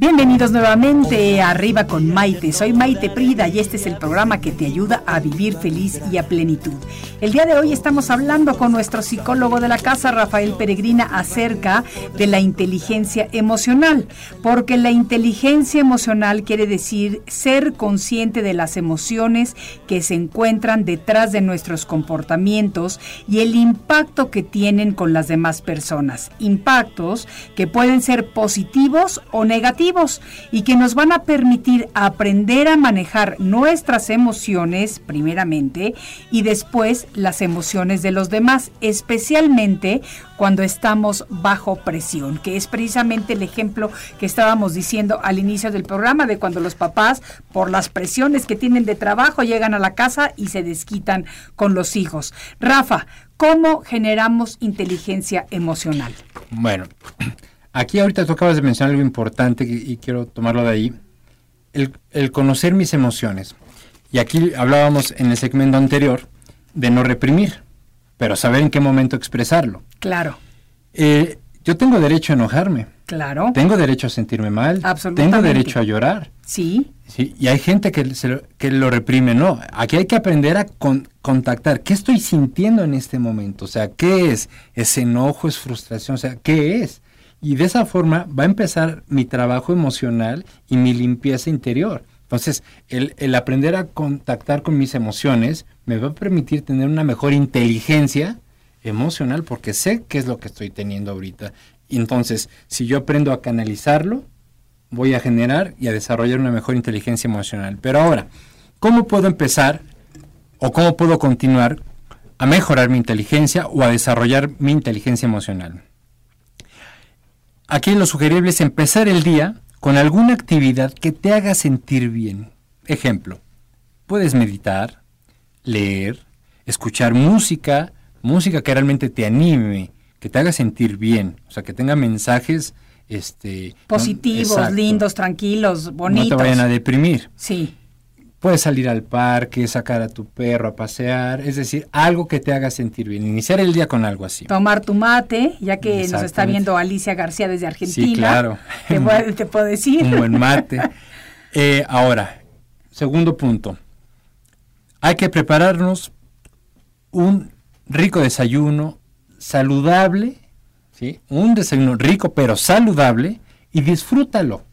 C: Bienvenidos nuevamente a Arriba con Maite. Soy Maite Prida y este es el programa que te ayuda a vivir feliz y a plenitud. El día de hoy estamos hablando con nuestro psicólogo de la casa, Rafael Peregrina, acerca de la inteligencia emocional, porque la inteligencia emocional quiere decir ser consciente de las emociones que se encuentran detrás de nuestros comportamientos y el impacto que tienen con las demás personas. Impactos que pueden ser positivos o negativos y que nos van a permitir aprender a manejar nuestras emociones primeramente y después las emociones de los demás, especialmente cuando estamos bajo presión, que es precisamente el ejemplo que estábamos diciendo al inicio del programa de cuando los papás, por las presiones que tienen de trabajo, llegan a la casa y se desquitan con los hijos. Rafa, ¿cómo generamos inteligencia emocional?
E: Bueno, aquí ahorita tú acabas de mencionar algo importante y, y quiero tomarlo de ahí. El, el, conocer mis emociones. Y aquí hablábamos en el segmento anterior de no reprimir, pero saber en qué momento expresarlo.
C: Claro.
E: Eh, yo tengo derecho a enojarme.
C: Claro.
E: Tengo derecho a sentirme mal.
C: Absolutamente.
E: Tengo derecho a llorar.
C: Sí.
E: sí y hay gente que, se lo, que lo reprime. No, aquí hay que aprender a con, contactar. ¿Qué estoy sintiendo en este momento? O sea, ¿qué es? ¿Es enojo? ¿Es frustración? O sea, ¿qué es? Y de esa forma va a empezar mi trabajo emocional y mi limpieza interior. Entonces, el, aprender a contactar con mis emociones me va a permitir tener una mejor inteligencia emocional porque sé qué es lo que estoy teniendo ahorita. Entonces, si yo aprendo a canalizarlo, voy a generar y a desarrollar una mejor inteligencia emocional. Pero ahora, ¿cómo puedo empezar o cómo puedo continuar a mejorar mi inteligencia o a desarrollar mi inteligencia emocional? Aquí lo sugerible es empezar el día con alguna actividad que te haga sentir bien. Ejemplo, puedes meditar, leer, escuchar música, música que realmente te anime, que te haga sentir bien, o sea, que tenga mensajes este,
C: positivos, no, lindos, tranquilos, bonitos.
E: No te vayan a deprimir.
C: Sí.
E: Puedes salir al parque, sacar a tu perro a pasear, es decir, algo que te haga sentir bien, iniciar el día con algo así.
C: Tomar tu mate, ya que nos está viendo Alicia García desde Argentina.
E: Sí, claro. (laughs)
C: Te, puedo, te puedo decir.
E: Un buen mate. eh, ahora, segundo punto. Hay que prepararnos un rico desayuno saludable, ¿sí? Un desayuno rico pero saludable y disfrútalo.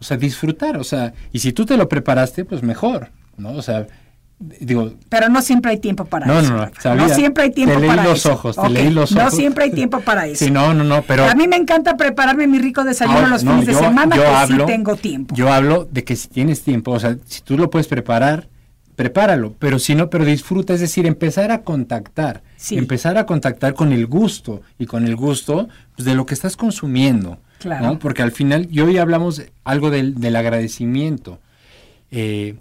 E: O sea, disfrutar, o sea, y si tú te lo preparaste, pues mejor, ¿no? O sea, digo,
C: Pero no siempre hay tiempo para
E: No,
C: eso.
E: no, no, sabía.
C: No siempre hay tiempo
E: Te leí los
C: eso.
E: ojos, te leí los
C: No
E: ojos.
C: siempre hay tiempo para (laughs) eso.
E: sí, no, no, no, pero
C: a mí me encanta prepararme mi rico desayuno
E: Ahora,
C: los
E: no,
C: fines de semana,
E: yo
C: que
E: hablo-
C: sí tengo tiempo.
E: Yo hablo de que si tienes tiempo, o sea, si tú lo puedes preparar, prepáralo, pero si no, pero disfruta, es decir, empezar a contactar,
C: Sí.
E: empezar a contactar con el gusto y con el gusto pues, de lo que estás consumiendo,
C: Claro.
E: ¿no? Porque al final, y hoy hablamos algo del, del agradecimiento, eh,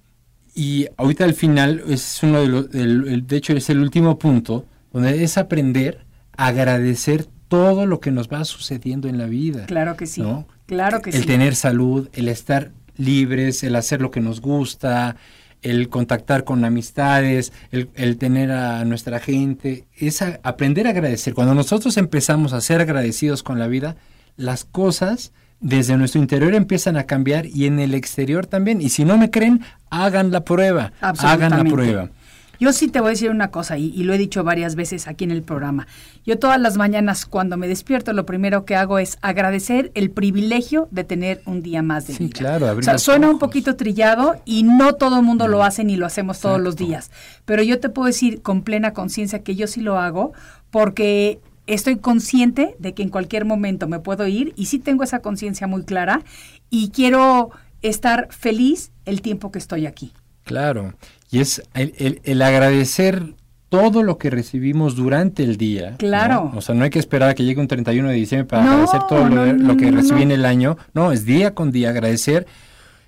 E: y ahorita al final es uno de los, el- el- de hecho es el último punto, donde es aprender a agradecer todo lo que nos va sucediendo en la vida.
C: Claro que sí.
E: ¿no?
C: Claro que
E: el
C: sí.
E: tener salud, el estar libres, el hacer lo que nos gusta, el contactar con amistades, el, el tener a nuestra gente, es a- aprender a agradecer. Cuando nosotros empezamos a ser agradecidos con la vida, las cosas desde nuestro interior empiezan a cambiar y en el exterior también. Y si no me creen, hagan la prueba, hagan la prueba.
C: Yo sí te voy a decir una cosa y, y lo he dicho varias veces aquí en el programa. Yo todas las mañanas cuando me despierto lo primero que hago es agradecer el privilegio de tener un día más de
E: Sí,
C: vida.
E: claro, abrir
C: O sea,
E: los
C: suena un poquito trillado y no todo el mundo lo hace ni lo hacemos todos los días. Pero yo te puedo decir con plena conciencia que yo sí lo hago porque estoy consciente de que en cualquier momento me puedo ir y sí tengo esa conciencia muy clara y quiero estar feliz el tiempo que estoy aquí.
E: Claro, y es el, el- el agradecer todo lo que recibimos durante el día.
C: Claro.
E: ¿no? O sea, no hay que esperar a que llegue un 31 de diciembre para
C: No,
E: agradecer todo lo,
C: no,
E: lo que recibí en el año. No, es día con día agradecer.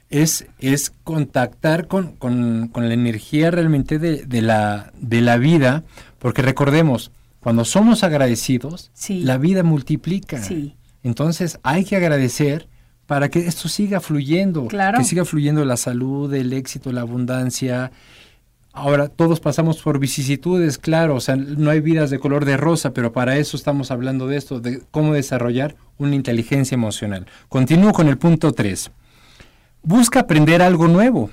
E: Es, es contactar con, con- con la energía realmente de, de la, de la vida, porque recordemos, cuando somos agradecidos,
C: Sí.
E: la vida multiplica.
C: Sí.
E: Entonces hay que agradecer para que esto siga fluyendo,
C: Claro.
E: que siga fluyendo la salud, el éxito, la abundancia. Ahora, todos pasamos por vicisitudes, claro, o sea, no hay vidas de color de rosa, pero para eso estamos hablando de esto, de cómo desarrollar una inteligencia emocional. Continúo con el punto 3. Busca aprender algo nuevo.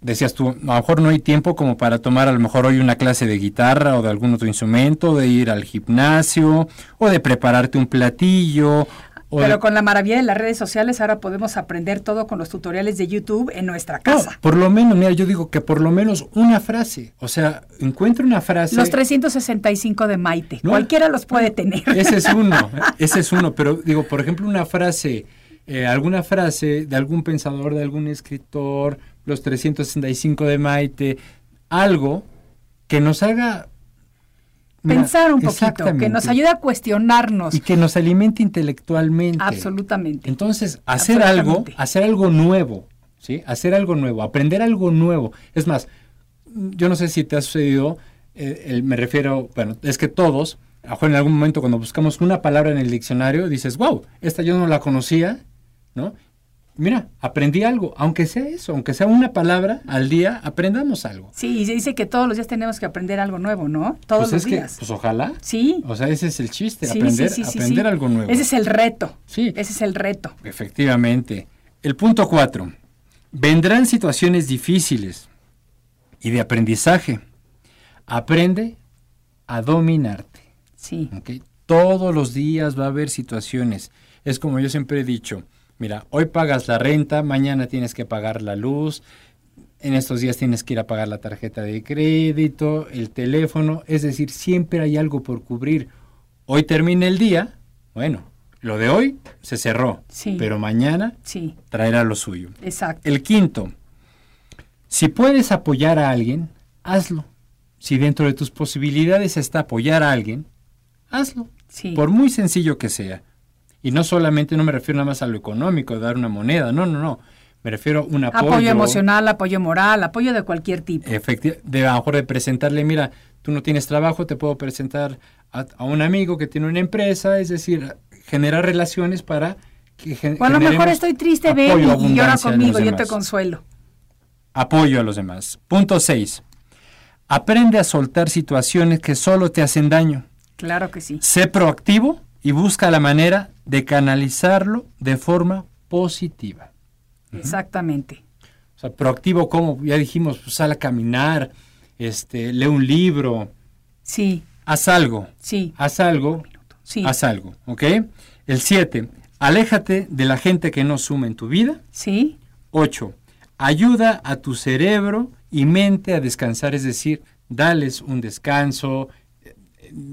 E: Decías tú, a lo mejor no hay tiempo como para tomar a lo mejor hoy una clase de guitarra o de algún otro instrumento, de ir al gimnasio o de prepararte un platillo. o
C: Pero
E: de-
C: con la maravilla de las redes sociales ahora podemos aprender todo con los tutoriales de YouTube en nuestra
E: No,
C: casa.
E: por lo menos, mira, yo digo que por lo menos una frase, o sea, encuentra una frase.
C: Los 365 de Maite,
E: No.
C: cualquiera los puede tener.
E: Ese es uno, (laughs) ese es uno, pero digo, por ejemplo, una frase, eh, alguna frase de algún pensador, de algún escritor, los 365 de Maite, algo que nos haga
C: Pensar un poquito, que nos ayude a cuestionarnos.
E: y que nos alimente intelectualmente.
C: Absolutamente.
E: Entonces, hacer algo, hacer algo nuevo, ¿sí? Hacer algo nuevo, aprender algo nuevo. Es más, yo no sé si te ha sucedido, eh, el- me refiero, bueno, es que todos, en algún momento cuando buscamos una palabra en el diccionario, dices, wow, esta yo no la conocía, ¿no? Mira, aprendí algo, aunque sea eso, aunque sea una palabra al día, aprendamos algo.
C: Sí, y se dice que todos los días tenemos que aprender algo nuevo, ¿no? Todos
E: pues
C: los
E: es que,
C: días.
E: pues ojalá.
C: sí.
E: O sea, ese es el chiste,
C: sí,
E: aprender,
C: sí, sí, sí,
E: aprender algo nuevo.
C: Ese es el reto.
E: Sí.
C: Ese es el reto.
E: Efectivamente. El punto cuatro. Vendrán situaciones difíciles y de aprendizaje. Aprende a dominarte.
C: Sí.
E: ¿ok? Todos los días va a haber situaciones. Es como yo siempre he dicho, mira, hoy pagas la renta, mañana tienes que pagar la luz, en estos días tienes que ir a pagar la tarjeta de crédito, el teléfono, es decir, siempre hay algo por cubrir. Hoy termina el día, bueno, lo de hoy se cerró,
C: Sí.
E: pero mañana
C: Sí,
E: traerá lo suyo.
C: exacto.
E: El quinto, si puedes apoyar a alguien, hazlo. Si dentro de tus posibilidades está apoyar a alguien, hazlo.
C: Sí.
E: Por muy sencillo que sea. Y no solamente, no me refiero nada más a lo económico, dar una moneda, no, no, no. Me refiero a un apoyo.
C: Apoyo emocional, apoyo moral, apoyo de cualquier tipo.
E: Efecti- de a lo mejor de presentarle, mira, tú no tienes trabajo, te puedo presentar a, a un amigo que tiene una empresa, es decir, generar relaciones para que gen-
C: a lo mejor estoy triste, ven y- llora conmigo, yo te consuelo.
E: Apoyo a los demás. Punto 6. Aprende a soltar situaciones que solo te hacen daño.
C: Claro que sí.
E: Sé proactivo y busca la manera de canalizarlo de forma positiva.
C: Exactamente.
E: O sea, proactivo como ya dijimos, pues, sal a caminar, este, lee un libro,
C: Sí,
E: haz algo,
C: sí,
E: haz algo,
C: sí,
E: haz algo, ¿ok? El 7. Aléjate de la gente que no suma en tu vida.
C: sí,
E: 8. Ayuda a tu cerebro y mente a descansar, es decir, dales un descanso,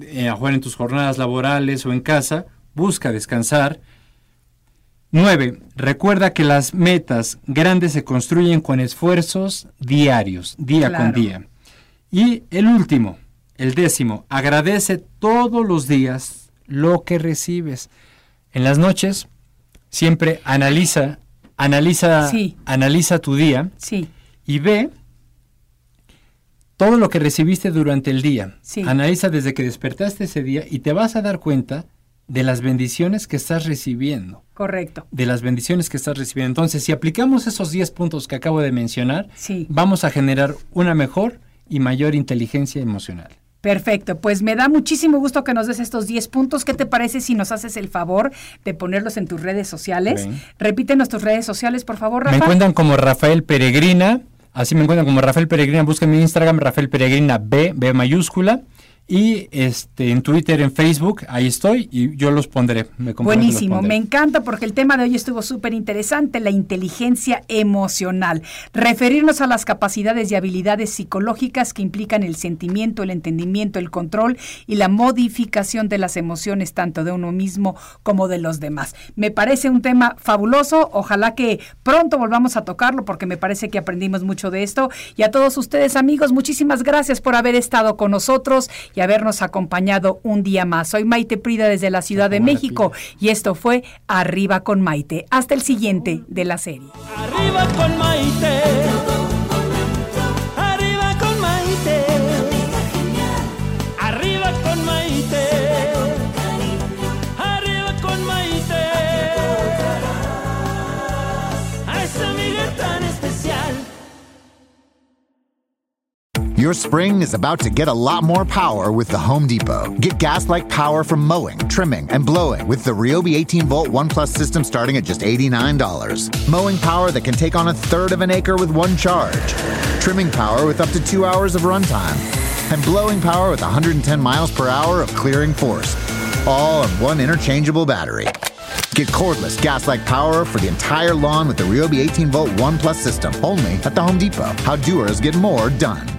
E: eh, a jugar en tus jornadas laborales o en casa, busca descansar. 9. Recuerda que las metas grandes se construyen con esfuerzos diarios, día con día. Y el último, el décimo, agradece todos los días lo que recibes. En las noches, siempre analiza, analiza, analiza tu día
C: sí.
E: y ve todo lo que recibiste durante el día. Analiza desde que despertaste ese día y te vas a dar cuenta de las bendiciones que estás recibiendo.
C: Correcto.
E: De las bendiciones que estás recibiendo. Entonces, si aplicamos esos 10 puntos que acabo de mencionar, vamos a generar una mejor y mayor inteligencia emocional.
C: Perfecto, pues me da muchísimo gusto que nos des estos 10 puntos. ¿Qué te parece si nos haces el favor de ponerlos en tus redes sociales? Repite nuestras redes sociales, por favor,
E: Rafa. Me encuentran como Rafael Peregrina, así me encuentran como Rafael Peregrina, busquen mi Instagram, Rafael Peregrina B, B mayúscula. Y este, en Twitter, en Facebook, ahí estoy y yo los pondré.
C: Buenísimo, me encanta porque el tema de hoy estuvo súper interesante, la inteligencia emocional. Referirnos a las capacidades y habilidades psicológicas que implican el sentimiento, el entendimiento, el control y la modificación de las emociones tanto de uno mismo como de los demás. Me parece un tema fabuloso, ojalá que pronto volvamos a tocarlo porque me parece que aprendimos mucho de esto. Y a todos ustedes amigos, muchísimas gracias por haber estado con nosotros y habernos acompañado un día más. Soy Maite Prida desde la Ciudad de México y esto fue Arriba con Maite. Hasta el siguiente de la serie.
B: Arriba con Maite.
A: Your spring is about to get a lot more power with the Home Depot. Get gas like power from mowing, trimming, and blowing with the Ryobi 18 volt One Plus system starting at just $89. Mowing power that can take on a third of an acre with one charge. Trimming power with up to two hours of runtime. And blowing power with 110 miles per hour of clearing force. All on one interchangeable battery. Get cordless gas like power for the entire lawn with the Ryobi 18 volt One Plus system only at the Home Depot. How doers get more done.